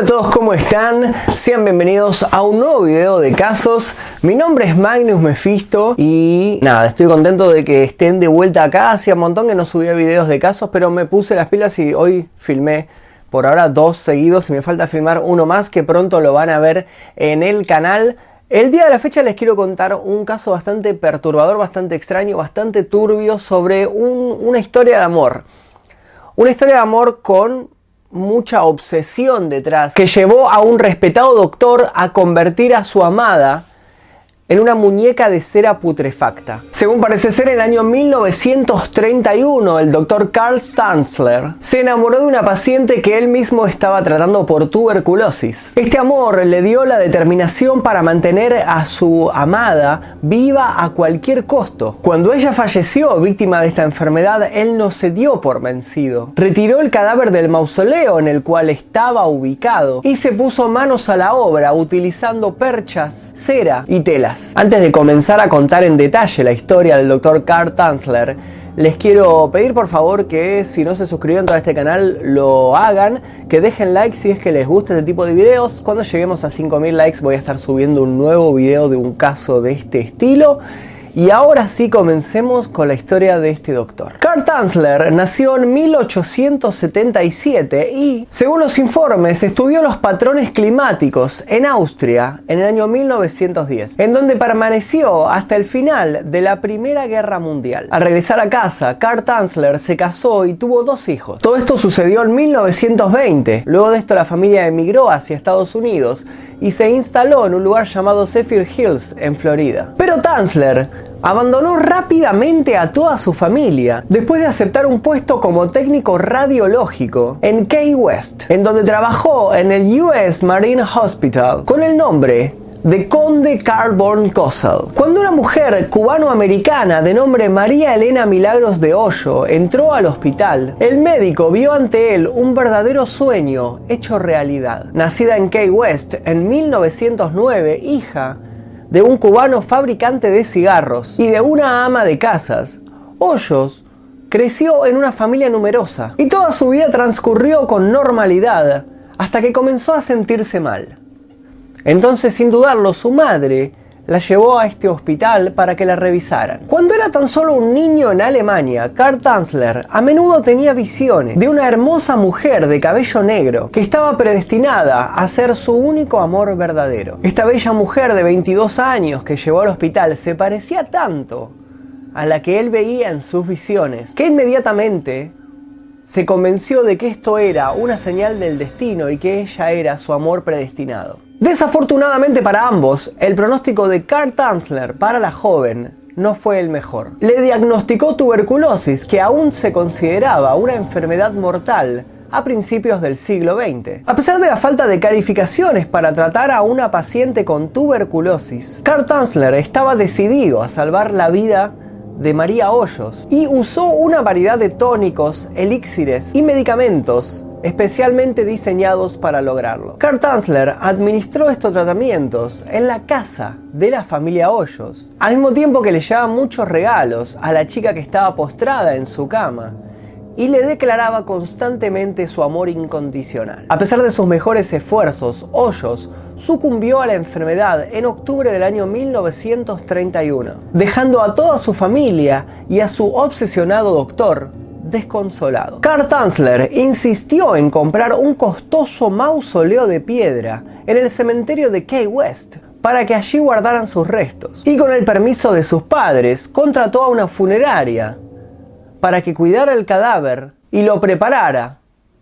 Hola a todos, ¿cómo están? Sean bienvenidos a un nuevo video de casos. Mi nombre es Magnus Mephisto y nada, estoy contento de que estén de vuelta acá. Hacía un montón que no subía videos de casos, pero me puse las pilas y hoy filmé por ahora dos seguidos y me falta filmar uno más que pronto lo van a ver en el canal. El día de la fecha les quiero contar un caso bastante perturbador, bastante extraño, bastante turbio sobre una historia de amor. Una historia de amor con mucha obsesión detrás, que llevó a un respetado doctor a convertir a su amada en una muñeca de cera putrefacta. Según parece ser, en el año 1931, el doctor Carl Stanzler se enamoró de una paciente que él mismo estaba tratando por tuberculosis. Este amor le dio la determinación para mantener a su amada viva a cualquier costo. Cuando ella falleció víctima de esta enfermedad, él no se dio por vencido. Retiró el cadáver del mausoleo en el cual estaba ubicado y se puso manos a la obra utilizando perchas, cera y telas. Antes de comenzar a contar en detalle la historia del Dr. Carl Tanzler, les quiero pedir por favor que si no se suscriben a este canal lo hagan, que dejen like si es que les gusta este tipo de videos. Cuando lleguemos a 5000 likes voy a estar subiendo un nuevo video de un caso de este estilo. Y ahora sí comencemos con la historia de este doctor. Carl Tanzler nació en 1877 y, según los informes, estudió los patrones climáticos en Austria en el año 1910, en donde permaneció hasta el final de la Primera Guerra Mundial. Al regresar a casa, Carl Tanzler se casó y tuvo dos hijos. Todo esto sucedió en 1920. Luego de esto la familia emigró hacia Estados Unidos y se instaló en un lugar llamado Zephyr Hills en Florida. Pero Tanzler abandonó rápidamente a toda su familia después de aceptar un puesto como técnico radiológico en Key West, en donde trabajó en el US Marine Hospital con el nombre de Conde Carbon Cossel. Cuando una mujer cubano-americana de nombre María Elena Milagros de Hoyo entró al hospital, el médico vio ante él un verdadero sueño hecho realidad. Nacida en Key West en 1909, hija de un cubano fabricante de cigarros y de una ama de casas, Hoyos creció en una familia numerosa y toda su vida transcurrió con normalidad hasta que comenzó a sentirse mal. Entonces, sin dudarlo, su madre la llevó a este hospital para que la revisaran. Cuando era tan solo un niño en Alemania, Karl Tanzler a menudo tenía visiones de una hermosa mujer de cabello negro que estaba predestinada a ser su único amor verdadero. Esta bella mujer de 22 años que llevó al hospital se parecía tanto a la que él veía en sus visiones que inmediatamente se convenció de que esto era una señal del destino y que ella era su amor predestinado. Desafortunadamente para ambos, el pronóstico de Carl Tanzler para la joven no fue el mejor. Le diagnosticó tuberculosis, que aún se consideraba una enfermedad mortal a principios del siglo XX. A pesar de la falta de calificaciones para tratar a una paciente con tuberculosis, Carl Tanzler estaba decidido a salvar la vida de María Hoyos y usó una variedad de tónicos, elixires y medicamentos especialmente diseñados para lograrlo. Carl Tanzler administró estos tratamientos en la casa de la familia Hoyos, al mismo tiempo que le llevaba muchos regalos a la chica que estaba postrada en su cama y le declaraba constantemente su amor incondicional. A pesar de sus mejores esfuerzos, Hoyos sucumbió a la enfermedad en octubre del año 1931, dejando a toda su familia y a su obsesionado doctor desconsolado. Carl Tanzler insistió en comprar un costoso mausoleo de piedra en el cementerio de Key West para que allí guardaran sus restos. Y con el permiso de sus padres, contrató a una funeraria para que cuidara el cadáver y lo preparara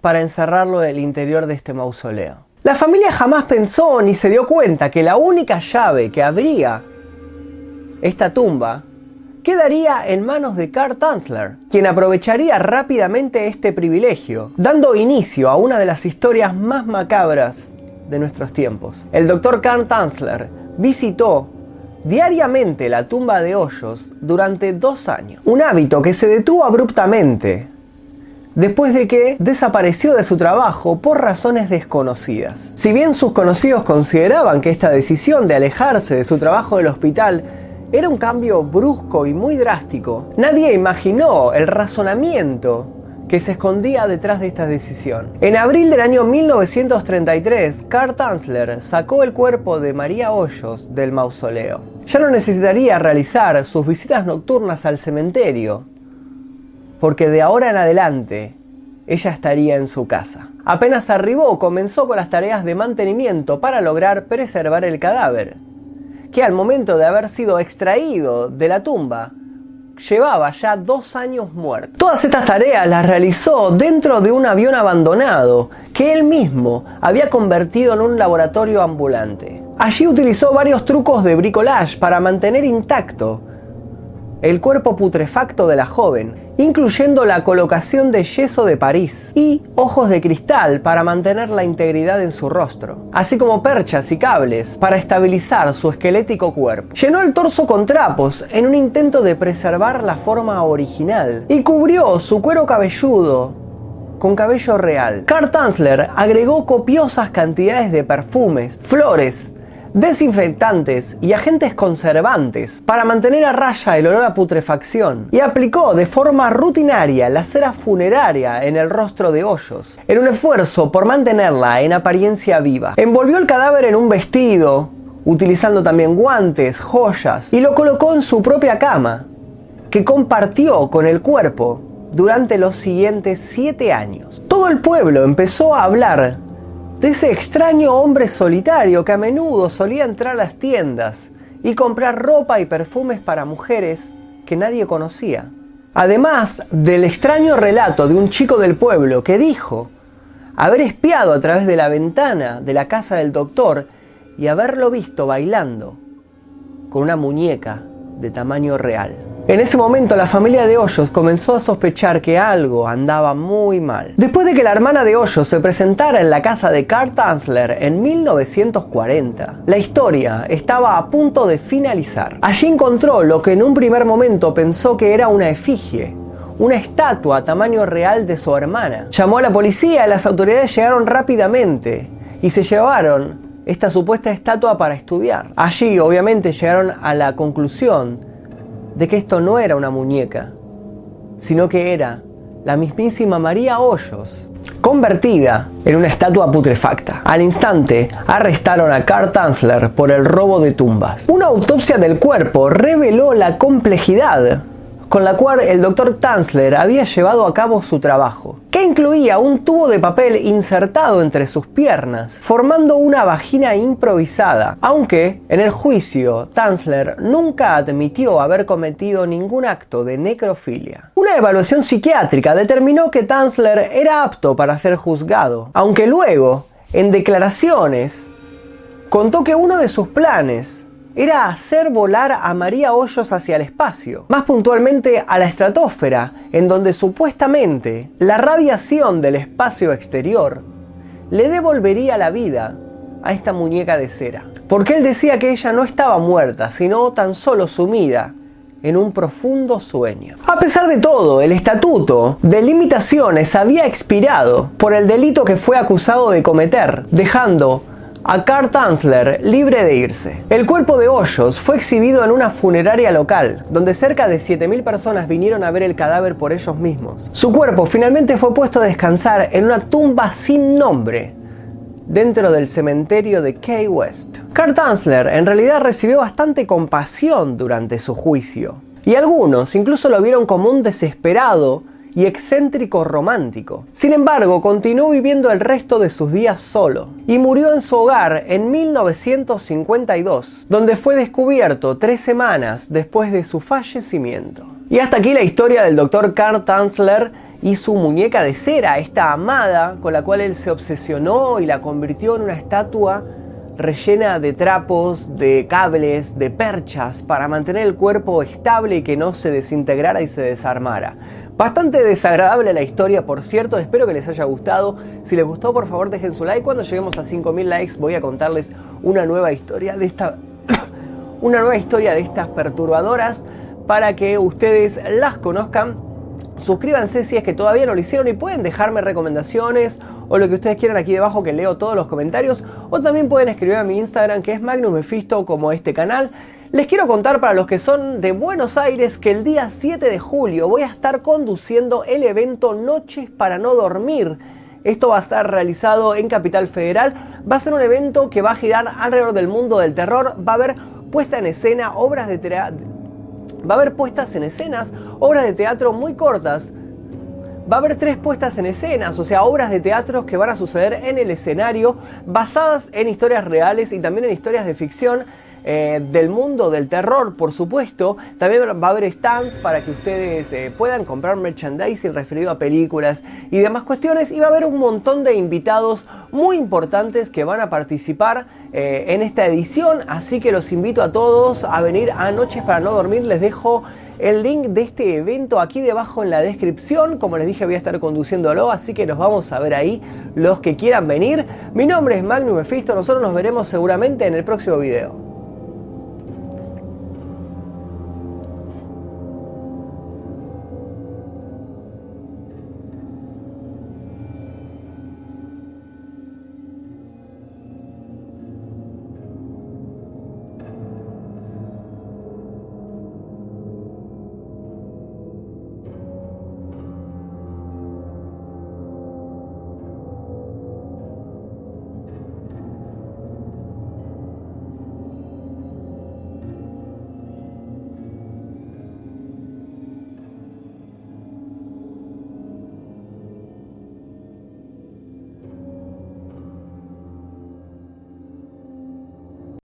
para encerrarlo en el interior de este mausoleo. La familia jamás pensó ni se dio cuenta que la única llave que abría esta tumba quedaría en manos de Carl Tanzler, quien aprovecharía rápidamente este privilegio, dando inicio a una de las historias más macabras de nuestros tiempos. El doctor Carl Tanzler visitó diariamente la tumba de Hoyos durante dos años, un hábito que se detuvo abruptamente después de que desapareció de su trabajo por razones desconocidas. Si bien sus conocidos consideraban que esta decisión de alejarse de su trabajo del hospital era un cambio brusco y muy drástico. Nadie imaginó el razonamiento que se escondía detrás de esta decisión. En abril del año 1933, Karl Tanzler sacó el cuerpo de María Hoyos del mausoleo. Ya no necesitaría realizar sus visitas nocturnas al cementerio, porque de ahora en adelante ella estaría en su casa. Apenas arribó, comenzó con las tareas de mantenimiento para lograr preservar el cadáver, que al momento de haber sido extraído de la tumba, llevaba ya dos años muerto. Todas estas tareas las realizó dentro de un avión abandonado que él mismo había convertido en un laboratorio ambulante. Allí utilizó varios trucos de bricolage para mantener intacto el cuerpo putrefacto de la joven, incluyendo la colocación de yeso de París y ojos de cristal para mantener la integridad en su rostro, así como perchas y cables para estabilizar su esquelético cuerpo. Llenó el torso con trapos en un intento de preservar la forma original y cubrió su cuero cabelludo con cabello real. Carl Tanzler agregó copiosas cantidades de perfumes, flores, desinfectantes y agentes conservantes para mantener a raya el olor a putrefacción y aplicó de forma rutinaria la cera funeraria en el rostro de Hoyos en un esfuerzo por mantenerla en apariencia viva. Envolvió el cadáver en un vestido, utilizando también guantes, joyas y lo colocó en su propia cama, que compartió con el cuerpo durante los siguientes siete años. Todo el pueblo empezó a hablar de ese extraño hombre solitario que a menudo solía entrar a las tiendas y comprar ropa y perfumes para mujeres que nadie conocía. Además del extraño relato de un chico del pueblo que dijo haber espiado a través de la ventana de la casa del doctor y haberlo visto bailando con una muñeca de tamaño real. En ese momento la familia de Hoyos comenzó a sospechar que algo andaba muy mal. Después de que la hermana de Hoyos se presentara en la casa de Carl Tanzler en 1940, la historia estaba a punto de finalizar. Allí encontró lo que en un primer momento pensó que era una efigie, una estatua a tamaño real de su hermana. Llamó a la policía y las autoridades llegaron rápidamente y se llevaron esta supuesta estatua para estudiar. Allí obviamente llegaron a la conclusión de que esto no era una muñeca, sino que era la mismísima María Hoyos, convertida en una estatua putrefacta. Al instante, arrestaron a Carl Tanzler por el robo de tumbas. Una autopsia del cuerpo reveló la complejidad con la cual el doctor Tanzler había llevado a cabo su trabajo, que incluía un tubo de papel insertado entre sus piernas, formando una vagina improvisada, aunque en el juicio Tanzler nunca admitió haber cometido ningún acto de necrofilia. Una evaluación psiquiátrica determinó que Tanzler era apto para ser juzgado, aunque luego, en declaraciones, contó que uno de sus planes era hacer volar a María Hoyos hacia el espacio, más puntualmente a la estratosfera, en donde supuestamente la radiación del espacio exterior le devolvería la vida a esta muñeca de cera. Porque él decía que ella no estaba muerta, sino tan solo sumida en un profundo sueño. A pesar de todo, el estatuto de limitaciones había expirado por el delito que fue acusado de cometer, dejando a Carl Tanzler libre de irse. El cuerpo de Hoyos fue exhibido en una funeraria local, donde cerca de 7.000 personas vinieron a ver el cadáver por ellos mismos. Su cuerpo finalmente fue puesto a descansar en una tumba sin nombre, dentro del cementerio de Key West. Carl Tanzler en realidad recibió bastante compasión durante su juicio, y algunos incluso lo vieron como un desesperado y excéntrico romántico. Sin embargo, continuó viviendo el resto de sus días solo y murió en su hogar en 1952, donde fue descubierto tres semanas después de su fallecimiento. Y hasta aquí la historia del Dr. Karl Tanzler y su muñeca de cera, esta amada con la cual él se obsesionó y la convirtió en una estatua rellena de trapos, de cables, de perchas para mantener el cuerpo estable y que no se desintegrara y se desarmara. Bastante desagradable la historia, por cierto, espero que les haya gustado. Si les gustó, por favor dejen su like. Cuando lleguemos a 5000 likes voy a contarles una nueva historia de esta una nueva historia de estas perturbadoras para que ustedes las conozcan Suscríbanse si es que todavía no lo hicieron y pueden dejarme recomendaciones o lo que ustedes quieran aquí debajo que leo todos los comentarios. O también pueden escribir a mi Instagram que es Magnum Mephisto como este canal. Les quiero contar para los que son de Buenos Aires que el día 7 de julio voy a estar conduciendo el evento Noches para no dormir. Esto va a estar realizado en Capital Federal. Va a ser un evento que va a girar alrededor del mundo del terror. Va a haber puesta en escena obras de teatro Va a haber puestas en escenas, obras de teatro muy cortas. Va a haber tres puestas en escenas, o sea, obras de teatro que van a suceder en el escenario, basadas en historias reales y también en historias de ficción eh, del mundo del terror, por supuesto. También va a haber stands para que ustedes eh, puedan comprar merchandising referido a películas y demás cuestiones. Y va a haber un montón de invitados muy importantes que van a participar eh, en esta edición. Así que los invito a todos a venir a Noches para no dormir. Les dejo el link de este evento aquí debajo en la descripción. Como les dije, voy a estar conduciéndolo, así que nos vamos a ver ahí los que quieran venir. Mi nombre es Magnum Mephisto, nosotros nos veremos seguramente en el próximo video.